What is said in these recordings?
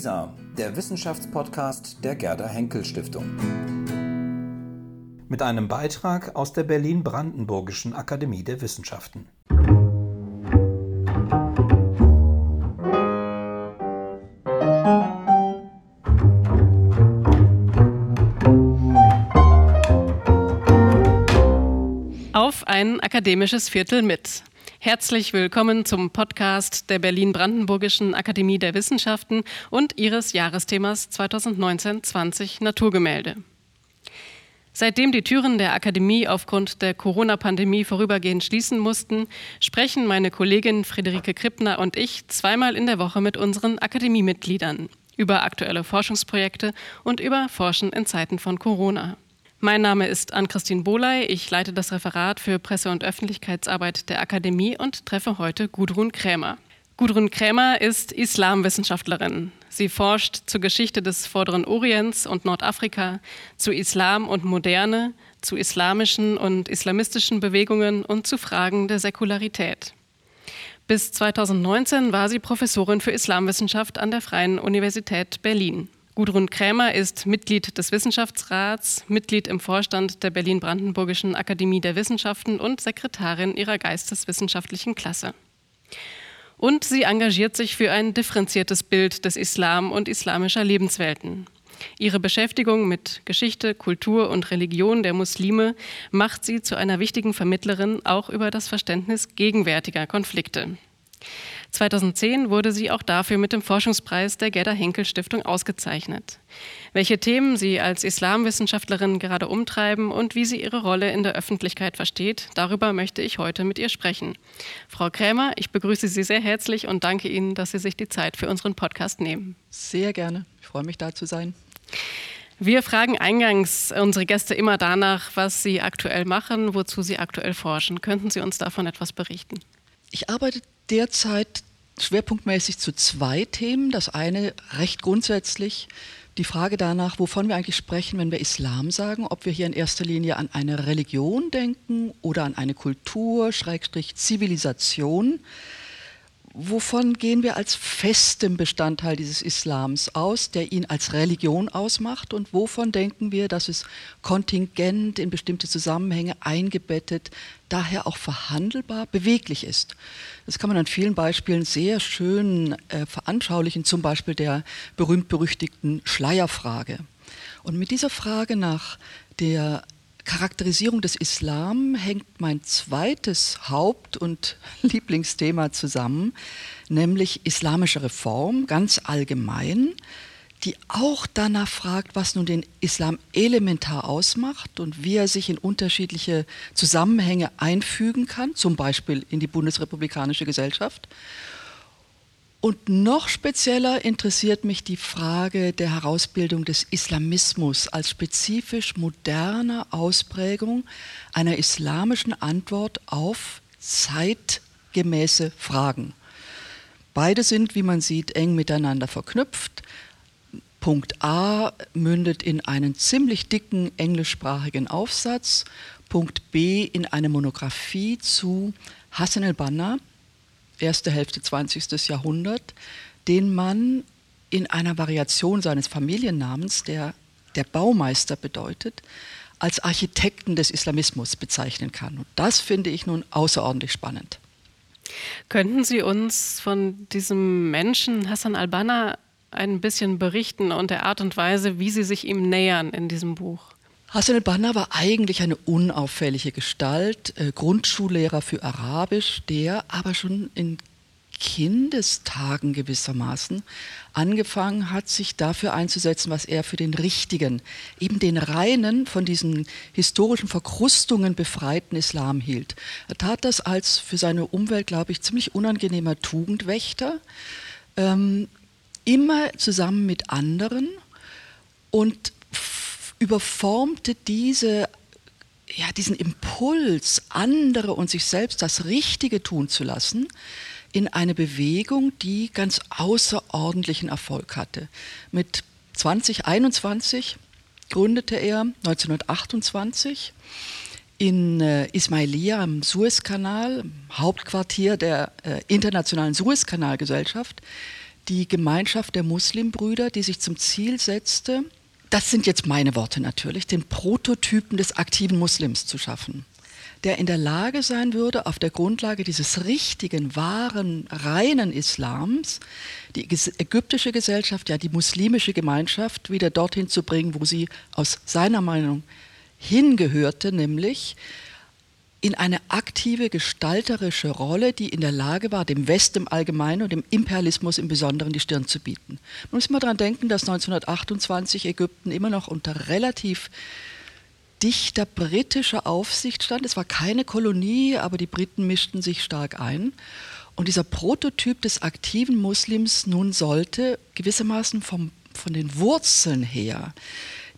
WISA, der Wissenschaftspodcast der Gerda Henkel Stiftung. Mit einem Beitrag aus der Berlin-Brandenburgischen Akademie der Wissenschaften. Auf ein akademisches Viertel mit. Herzlich willkommen zum Podcast der Berlin-Brandenburgischen Akademie der Wissenschaften und ihres Jahresthemas 2019-20 Naturgemälde. Seitdem die Türen der Akademie aufgrund der Corona-Pandemie vorübergehend schließen mussten, sprechen meine Kollegin Friederike Krippner und ich zweimal in der Woche mit unseren Akademiemitgliedern über aktuelle Forschungsprojekte und über Forschen in Zeiten von Corona. Mein Name ist Ann-Christine Bohley. Ich leite das Referat für Presse- und Öffentlichkeitsarbeit der Akademie und treffe heute Gudrun Krämer. Gudrun Krämer ist Islamwissenschaftlerin. Sie forscht zur Geschichte des Vorderen Orients und Nordafrika, zu Islam und Moderne, zu islamischen und islamistischen Bewegungen und zu Fragen der Säkularität. Bis 2019 war sie Professorin für Islamwissenschaft an der Freien Universität Berlin. Gudrun Krämer ist Mitglied des Wissenschaftsrats, Mitglied im Vorstand der Berlin-Brandenburgischen Akademie der Wissenschaften und Sekretarin ihrer geisteswissenschaftlichen Klasse. Und sie engagiert sich für ein differenziertes Bild des Islam und islamischer Lebenswelten. Ihre Beschäftigung mit Geschichte, Kultur und Religion der Muslime macht sie zu einer wichtigen Vermittlerin auch über das Verständnis gegenwärtiger Konflikte. 2010 wurde sie auch dafür mit dem Forschungspreis der Gerda Henkel Stiftung ausgezeichnet. Welche Themen sie als Islamwissenschaftlerin gerade umtreiben und wie sie ihre Rolle in der Öffentlichkeit versteht, darüber möchte ich heute mit ihr sprechen. Frau Krämer, ich begrüße Sie sehr herzlich und danke Ihnen, dass Sie sich die Zeit für unseren Podcast nehmen. Sehr gerne. Ich freue mich, da zu sein. Wir fragen eingangs unsere Gäste immer danach, was sie aktuell machen, wozu sie aktuell forschen. Könnten Sie uns davon etwas berichten? Ich arbeite derzeit schwerpunktmäßig zu zwei Themen. Das eine recht grundsätzlich die Frage danach, wovon wir eigentlich sprechen, wenn wir Islam sagen, ob wir hier in erster Linie an eine Religion denken oder an eine Kultur, Schrägstrich Zivilisation wovon gehen wir als festem Bestandteil dieses Islams aus, der ihn als Religion ausmacht und wovon denken wir, dass es kontingent in bestimmte Zusammenhänge eingebettet, daher auch verhandelbar, beweglich ist. Das kann man an vielen Beispielen sehr schön äh, veranschaulichen, zum Beispiel der berühmt-berüchtigten Schleierfrage. Und mit dieser Frage nach der Charakterisierung des Islam hängt mein zweites Haupt- und Lieblingsthema zusammen, nämlich islamische Reform ganz allgemein, die auch danach fragt, was nun den Islam elementar ausmacht und wie er sich in unterschiedliche Zusammenhänge einfügen kann, zum Beispiel in die bundesrepublikanische Gesellschaft und noch spezieller interessiert mich die Frage der Herausbildung des Islamismus als spezifisch moderner Ausprägung einer islamischen Antwort auf zeitgemäße Fragen. Beide sind, wie man sieht, eng miteinander verknüpft. Punkt A mündet in einen ziemlich dicken englischsprachigen Aufsatz. Punkt B in eine Monographie zu Hassan el-Banna, erste Hälfte 20. Jahrhundert, den man in einer Variation seines Familiennamens, der der Baumeister bedeutet, als Architekten des Islamismus bezeichnen kann. Und das finde ich nun außerordentlich spannend. Könnten Sie uns von diesem Menschen Hassan al-Banna ein bisschen berichten und der Art und Weise, wie Sie sich ihm nähern in diesem Buch? Hassan al-Banna war eigentlich eine unauffällige Gestalt, äh, Grundschullehrer für Arabisch, der aber schon in Kindestagen gewissermaßen angefangen hat, sich dafür einzusetzen, was er für den richtigen, eben den reinen, von diesen historischen Verkrustungen befreiten Islam hielt. Er tat das als für seine Umwelt, glaube ich, ziemlich unangenehmer Tugendwächter, ähm, immer zusammen mit anderen und überformte diese, ja, diesen Impuls, andere und sich selbst das Richtige tun zu lassen, in eine Bewegung, die ganz außerordentlichen Erfolg hatte. Mit 2021 gründete er 1928 in äh, Ismailia am Suezkanal, Hauptquartier der äh, Internationalen Suezkanalgesellschaft, die Gemeinschaft der Muslimbrüder, die sich zum Ziel setzte, das sind jetzt meine Worte natürlich, den Prototypen des aktiven Muslims zu schaffen, der in der Lage sein würde, auf der Grundlage dieses richtigen, wahren, reinen Islams die ägyptische Gesellschaft, ja die muslimische Gemeinschaft wieder dorthin zu bringen, wo sie aus seiner Meinung hingehörte, nämlich in eine aktive gestalterische Rolle, die in der Lage war, dem Westen im Allgemeinen und dem Imperialismus im Besonderen die Stirn zu bieten. Man muss immer daran denken, dass 1928 Ägypten immer noch unter relativ dichter britischer Aufsicht stand. Es war keine Kolonie, aber die Briten mischten sich stark ein. Und dieser Prototyp des aktiven Muslims nun sollte gewissermaßen vom, von den Wurzeln her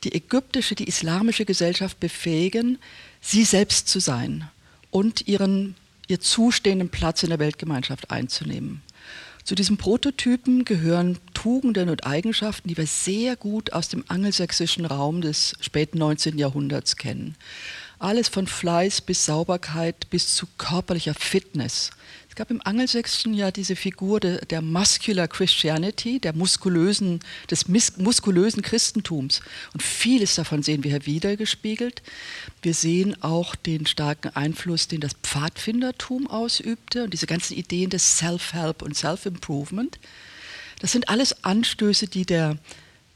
die ägyptische, die islamische Gesellschaft befähigen, sie selbst zu sein und ihren ihr zustehenden Platz in der Weltgemeinschaft einzunehmen. Zu diesen Prototypen gehören Tugenden und Eigenschaften, die wir sehr gut aus dem angelsächsischen Raum des späten 19. Jahrhunderts kennen. Alles von Fleiß bis Sauberkeit bis zu körperlicher Fitness. Es gab im Angelsächsischen ja diese Figur de, der Muscular Christianity, der muskulösen, des muskulösen Christentums. Und vieles davon sehen wir hier wiedergespiegelt. Wir sehen auch den starken Einfluss, den das Pfadfindertum ausübte und diese ganzen Ideen des Self-Help und Self-Improvement. Das sind alles Anstöße, die der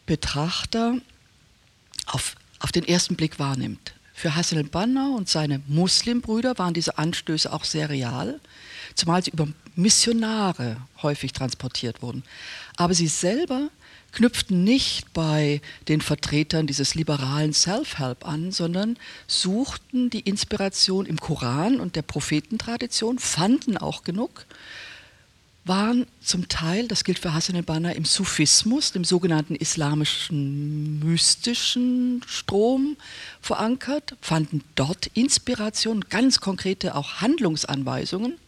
Betrachter auf, auf den ersten Blick wahrnimmt. Für Hassan al-Banna und seine Muslimbrüder waren diese Anstöße auch sehr real zumal sie über Missionare häufig transportiert wurden. Aber sie selber knüpften nicht bei den Vertretern dieses liberalen Self-Help an, sondern suchten die Inspiration im Koran und der Prophetentradition, fanden auch genug, waren zum Teil, das gilt für Hassan al-Banna, im Sufismus, dem sogenannten islamischen mystischen Strom verankert, fanden dort Inspiration, ganz konkrete auch Handlungsanweisungen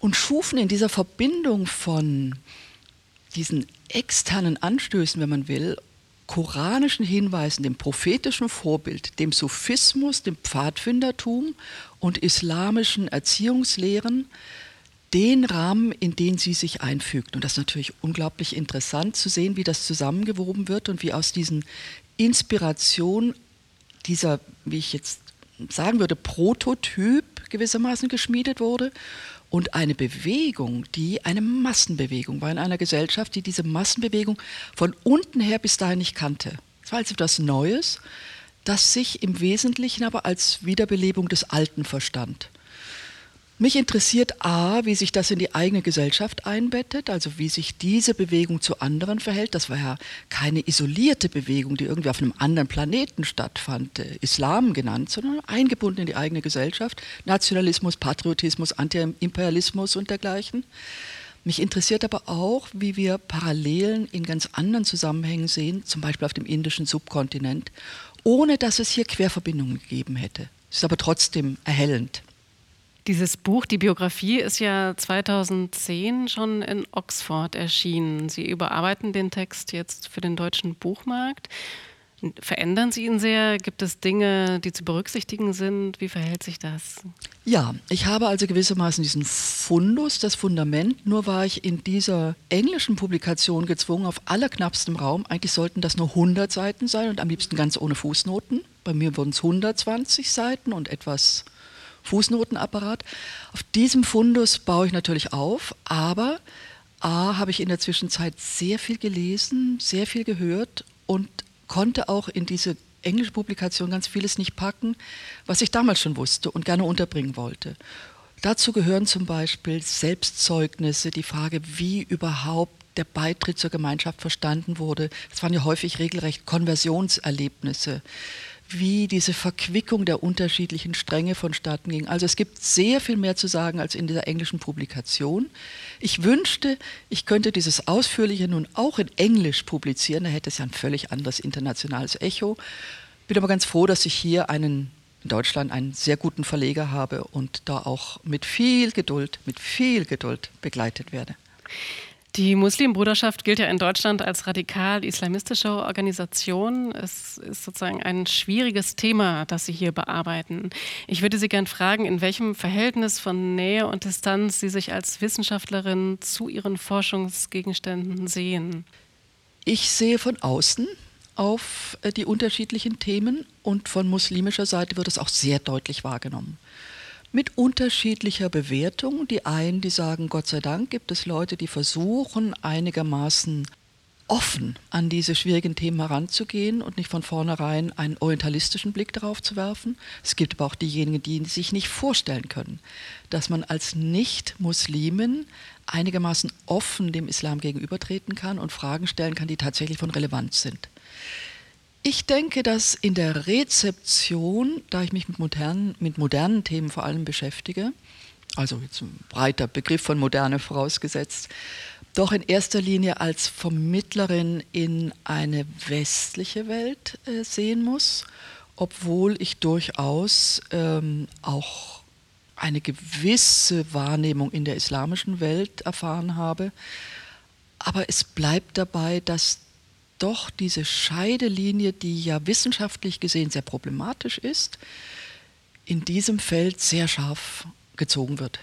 und schufen in dieser Verbindung von diesen externen Anstößen, wenn man will, koranischen Hinweisen, dem prophetischen Vorbild, dem Sufismus, dem Pfadfindertum und islamischen Erziehungslehren den Rahmen, in den sie sich einfügt. Und das ist natürlich unglaublich interessant zu sehen, wie das zusammengewoben wird und wie aus diesen Inspirationen dieser, wie ich jetzt sagen würde, Prototyp gewissermaßen geschmiedet wurde und eine Bewegung, die eine Massenbewegung war in einer Gesellschaft, die diese Massenbewegung von unten her bis dahin nicht kannte. Es war also etwas Neues, das sich im Wesentlichen aber als Wiederbelebung des Alten verstand. Mich interessiert A, wie sich das in die eigene Gesellschaft einbettet, also wie sich diese Bewegung zu anderen verhält. Das war ja keine isolierte Bewegung, die irgendwie auf einem anderen Planeten stattfand, äh, Islam genannt, sondern eingebunden in die eigene Gesellschaft. Nationalismus, Patriotismus, Antiimperialismus und dergleichen. Mich interessiert aber auch, wie wir Parallelen in ganz anderen Zusammenhängen sehen, zum Beispiel auf dem indischen Subkontinent, ohne dass es hier Querverbindungen gegeben hätte. Es ist aber trotzdem erhellend. Dieses Buch, die Biografie, ist ja 2010 schon in Oxford erschienen. Sie überarbeiten den Text jetzt für den deutschen Buchmarkt. Verändern Sie ihn sehr? Gibt es Dinge, die zu berücksichtigen sind? Wie verhält sich das? Ja, ich habe also gewissermaßen diesen Fundus, das Fundament. Nur war ich in dieser englischen Publikation gezwungen, auf allerknappstem Raum, eigentlich sollten das nur 100 Seiten sein und am liebsten ganz ohne Fußnoten. Bei mir wurden es 120 Seiten und etwas Fußnotenapparat. Auf diesem Fundus baue ich natürlich auf, aber A, habe ich in der Zwischenzeit sehr viel gelesen, sehr viel gehört und konnte auch in diese englische Publikation ganz vieles nicht packen, was ich damals schon wusste und gerne unterbringen wollte. Dazu gehören zum Beispiel Selbstzeugnisse, die Frage, wie überhaupt der Beitritt zur Gemeinschaft verstanden wurde. Es waren ja häufig regelrecht Konversionserlebnisse wie diese Verquickung der unterschiedlichen Stränge vonstatten ging. Also es gibt sehr viel mehr zu sagen als in dieser englischen Publikation. Ich wünschte, ich könnte dieses Ausführliche nun auch in Englisch publizieren, da hätte es ja ein völlig anderes internationales Echo. Bin aber ganz froh, dass ich hier einen in Deutschland einen sehr guten Verleger habe und da auch mit viel Geduld, mit viel Geduld begleitet werde. Die Muslimbruderschaft gilt ja in Deutschland als radikal-islamistische Organisation. Es ist sozusagen ein schwieriges Thema, das Sie hier bearbeiten. Ich würde Sie gern fragen, in welchem Verhältnis von Nähe und Distanz Sie sich als Wissenschaftlerin zu Ihren Forschungsgegenständen sehen. Ich sehe von außen auf äh, die unterschiedlichen Themen und von muslimischer Seite wird es auch sehr deutlich wahrgenommen mit unterschiedlicher Bewertung. Die einen, die sagen, Gott sei Dank gibt es Leute, die versuchen einigermaßen offen an diese schwierigen Themen heranzugehen und nicht von vornherein einen orientalistischen Blick darauf zu werfen. Es gibt aber auch diejenigen, die sich nicht vorstellen können, dass man als Nicht-Muslimen einigermaßen offen dem Islam gegenübertreten kann und Fragen stellen kann, die tatsächlich von Relevanz sind. Ich denke, dass in der Rezeption, da ich mich mit modernen, mit modernen Themen vor allem beschäftige, also jetzt ein breiter Begriff von Moderne vorausgesetzt, doch in erster Linie als Vermittlerin in eine westliche Welt äh, sehen muss, obwohl ich durchaus ähm, auch eine gewisse Wahrnehmung in der islamischen Welt erfahren habe. Aber es bleibt dabei, dass doch diese Scheidelinie, die ja wissenschaftlich gesehen sehr problematisch ist, in diesem Feld sehr scharf gezogen wird.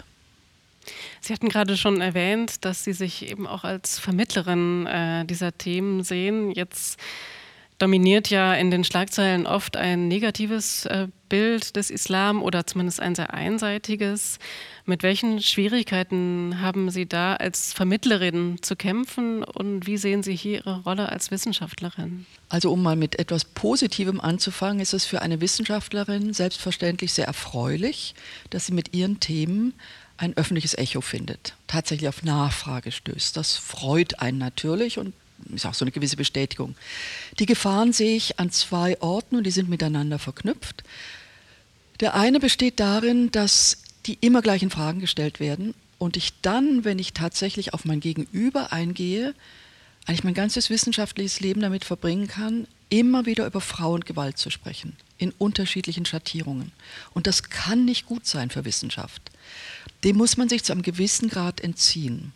Sie hatten gerade schon erwähnt, dass Sie sich eben auch als Vermittlerin äh, dieser Themen sehen. Jetzt dominiert ja in den Schlagzeilen oft ein negatives äh, Bild des Islam oder zumindest ein sehr einseitiges. Mit welchen Schwierigkeiten haben Sie da als Vermittlerin zu kämpfen und wie sehen Sie hier Ihre Rolle als Wissenschaftlerin? Also um mal mit etwas Positivem anzufangen, ist es für eine Wissenschaftlerin selbstverständlich sehr erfreulich, dass sie mit ihren Themen ein öffentliches Echo findet, tatsächlich auf Nachfrage stößt. Das freut einen natürlich und ist auch so eine gewisse Bestätigung. Die Gefahren sehe ich an zwei Orten und die sind miteinander verknüpft. Der eine besteht darin, dass die immer gleichen Fragen gestellt werden und ich dann, wenn ich tatsächlich auf mein Gegenüber eingehe, eigentlich mein ganzes wissenschaftliches Leben damit verbringen kann, immer wieder über Frauengewalt zu sprechen, in unterschiedlichen Schattierungen. Und das kann nicht gut sein für Wissenschaft. Dem muss man sich zu einem gewissen Grad entziehen.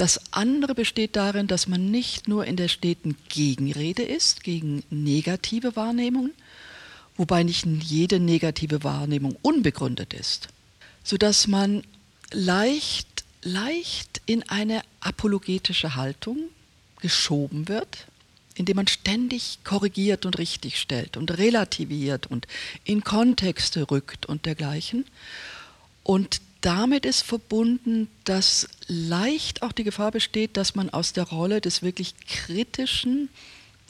Das andere besteht darin, dass man nicht nur in der steten Gegenrede ist gegen negative Wahrnehmungen, wobei nicht jede negative Wahrnehmung unbegründet ist, sodass man leicht, leicht in eine apologetische Haltung geschoben wird, indem man ständig korrigiert und richtigstellt und relativiert und in Kontexte rückt und dergleichen. Und damit ist verbunden, dass leicht auch die Gefahr besteht, dass man aus der Rolle des wirklich kritischen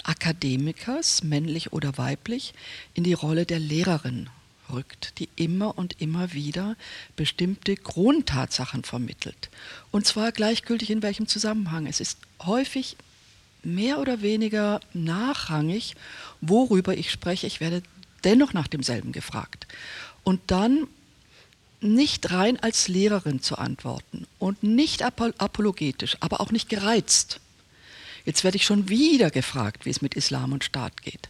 Akademikers, männlich oder weiblich, in die Rolle der Lehrerin rückt, die immer und immer wieder bestimmte Grundtatsachen vermittelt. Und zwar gleichgültig in welchem Zusammenhang. Es ist häufig mehr oder weniger nachrangig, worüber ich spreche. Ich werde dennoch nach demselben gefragt. Und dann nicht rein als Lehrerin zu antworten und nicht apologetisch, aber auch nicht gereizt. Jetzt werde ich schon wieder gefragt, wie es mit Islam und Staat geht.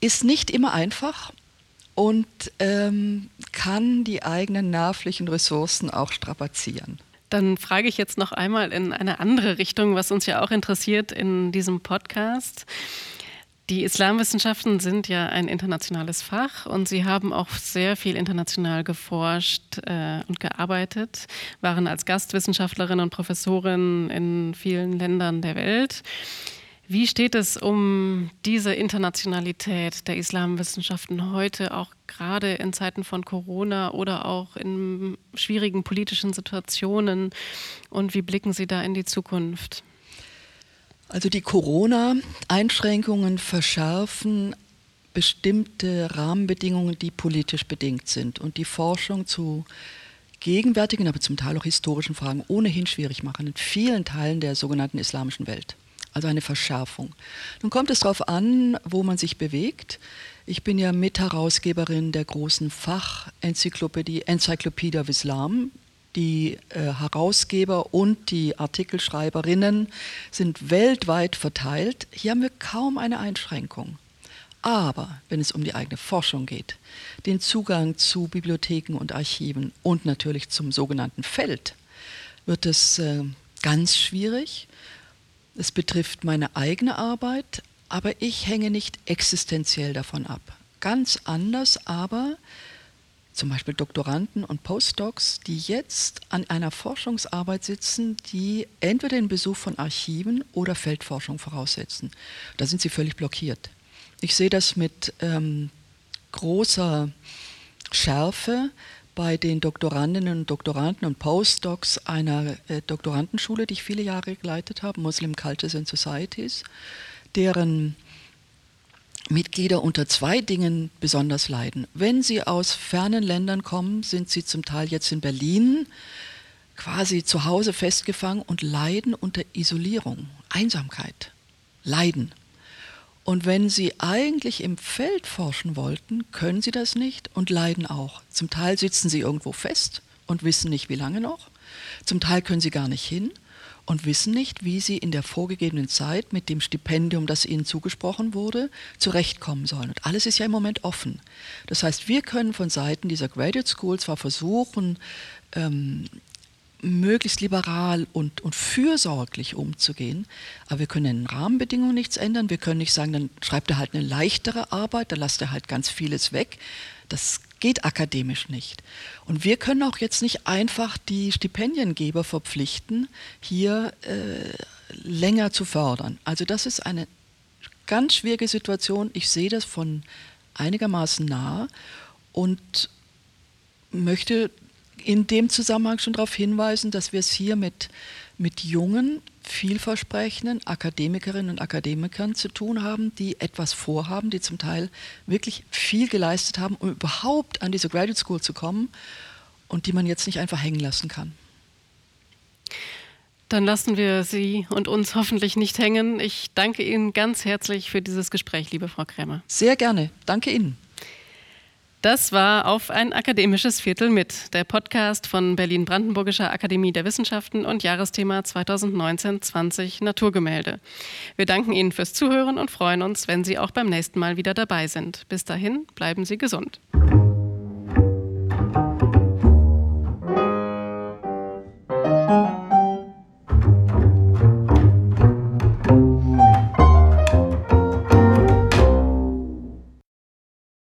Ist nicht immer einfach und ähm, kann die eigenen nervlichen Ressourcen auch strapazieren. Dann frage ich jetzt noch einmal in eine andere Richtung, was uns ja auch interessiert in diesem Podcast. Die Islamwissenschaften sind ja ein internationales Fach und Sie haben auch sehr viel international geforscht äh, und gearbeitet, waren als Gastwissenschaftlerin und Professorin in vielen Ländern der Welt. Wie steht es um diese Internationalität der Islamwissenschaften heute, auch gerade in Zeiten von Corona oder auch in schwierigen politischen Situationen? Und wie blicken Sie da in die Zukunft? Also die Corona-Einschränkungen verschärfen bestimmte Rahmenbedingungen, die politisch bedingt sind und die Forschung zu gegenwärtigen, aber zum Teil auch historischen Fragen ohnehin schwierig machen in vielen Teilen der sogenannten islamischen Welt. Also eine Verschärfung. Nun kommt es darauf an, wo man sich bewegt. Ich bin ja Mitherausgeberin der großen Fachenzyklopädie Encyclopedia of Islam, die äh, Herausgeber und die Artikelschreiberinnen sind weltweit verteilt. Hier haben wir kaum eine Einschränkung. Aber wenn es um die eigene Forschung geht, den Zugang zu Bibliotheken und Archiven und natürlich zum sogenannten Feld, wird es äh, ganz schwierig. Es betrifft meine eigene Arbeit, aber ich hänge nicht existenziell davon ab. Ganz anders aber zum Beispiel Doktoranden und Postdocs, die jetzt an einer Forschungsarbeit sitzen, die entweder den Besuch von Archiven oder Feldforschung voraussetzen. Da sind sie völlig blockiert. Ich sehe das mit ähm, großer Schärfe bei den Doktorandinnen und Doktoranden und Postdocs einer äh, Doktorandenschule, die ich viele Jahre geleitet habe, Muslim Cultures and Societies, deren Mitglieder unter zwei Dingen besonders leiden. Wenn sie aus fernen Ländern kommen, sind sie zum Teil jetzt in Berlin quasi zu Hause festgefangen und leiden unter Isolierung, Einsamkeit, Leiden. Und wenn sie eigentlich im Feld forschen wollten, können sie das nicht und leiden auch. Zum Teil sitzen sie irgendwo fest und wissen nicht, wie lange noch. Zum Teil können sie gar nicht hin und wissen nicht, wie sie in der vorgegebenen Zeit mit dem Stipendium, das ihnen zugesprochen wurde, zurechtkommen sollen. Und alles ist ja im Moment offen. Das heißt, wir können von Seiten dieser Graduate School zwar versuchen, ähm, möglichst liberal und, und fürsorglich umzugehen, aber wir können in den Rahmenbedingungen nichts ändern. Wir können nicht sagen, dann schreibt er halt eine leichtere Arbeit, dann lasst er halt ganz vieles weg. Das geht akademisch nicht. Und wir können auch jetzt nicht einfach die Stipendiengeber verpflichten, hier äh, länger zu fördern. Also das ist eine ganz schwierige Situation. Ich sehe das von einigermaßen nah und möchte in dem Zusammenhang schon darauf hinweisen, dass wir es hier mit, mit jungen, vielversprechenden Akademikerinnen und Akademikern zu tun haben, die etwas vorhaben, die zum Teil wirklich viel geleistet haben, um überhaupt an diese Graduate School zu kommen und die man jetzt nicht einfach hängen lassen kann. Dann lassen wir Sie und uns hoffentlich nicht hängen. Ich danke Ihnen ganz herzlich für dieses Gespräch, liebe Frau Krämer. Sehr gerne. Danke Ihnen. Das war auf ein akademisches Viertel mit, der Podcast von Berlin-Brandenburgischer Akademie der Wissenschaften und Jahresthema 2019-20 Naturgemälde. Wir danken Ihnen fürs Zuhören und freuen uns, wenn Sie auch beim nächsten Mal wieder dabei sind. Bis dahin, bleiben Sie gesund.